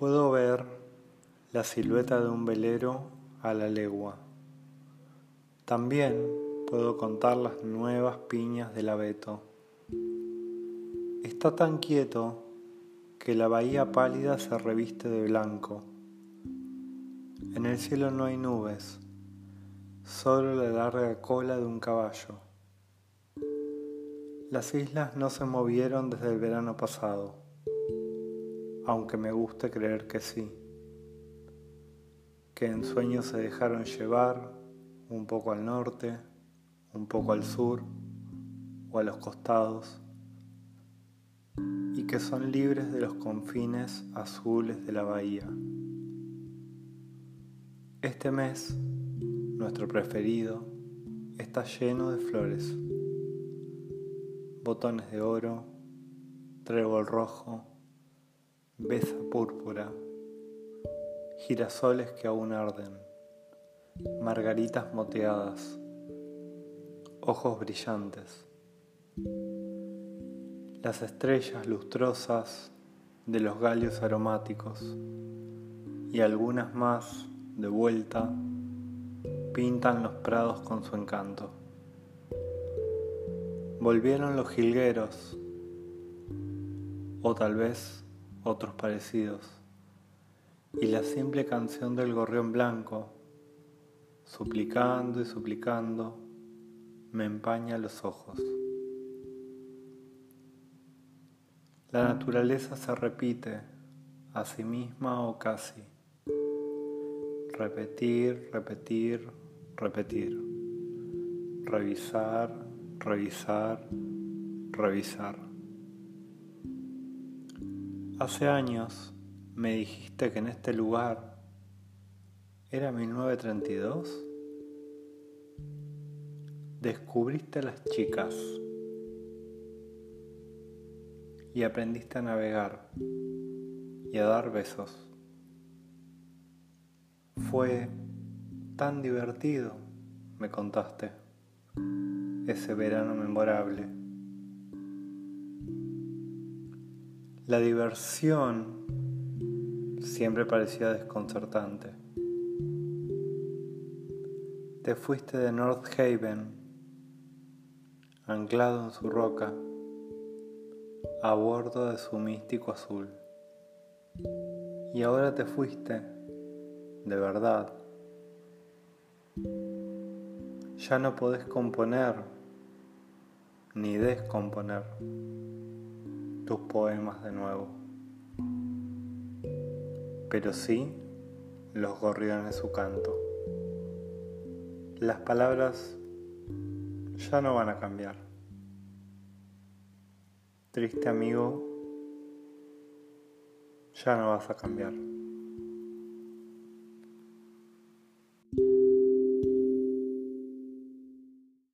la silueta de un velero a la legua. También puedo contar las nuevas piñas del abeto. Está tan quieto que la bahía pálida se reviste de blanco. En el cielo no hay nubes, solo la larga cola de un caballo. Las islas no se movieron desde el verano pasado, aunque me guste creer que sí, que en sueños se dejaron llevar un poco al norte, un poco al sur o a los costados, y que son libres de los confines azules de la bahía. Este mes, nuestro preferido, está lleno de flores, botones de oro, trébol rojo, besa púrpura, girasoles que aún arden, margaritas moteadas, ojos brillantes, las estrellas lustrosas de los galios aromáticos y algunas más de vuelta, pintan los prados con su encanto. Volvieron los jilgueros, o tal vez otros parecidos, y la simple canción del gorrión blanco, suplicando y suplicando, me empaña los ojos. La naturaleza se repite a sí misma o casi repetir, repetir, repetir, revisar, revisar, revisar. Hace años me dijiste que en este lugar era 1932. Descubriste a las chicas y aprendiste a navegar y a dar besos. Fue tan divertido, me contaste, ese verano memorable. La diversión siempre parecía desconcertante. Te fuiste de North Haven, anclado en su roca, a bordo de su místico azul. Y ahora te fuiste de verdad. Ya no podés componer ni descomponer tus poemas de nuevo, pero sí los gorriones su canto. Las palabras ya no van a cambiar. Triste amigo, ya no vas a cambiar.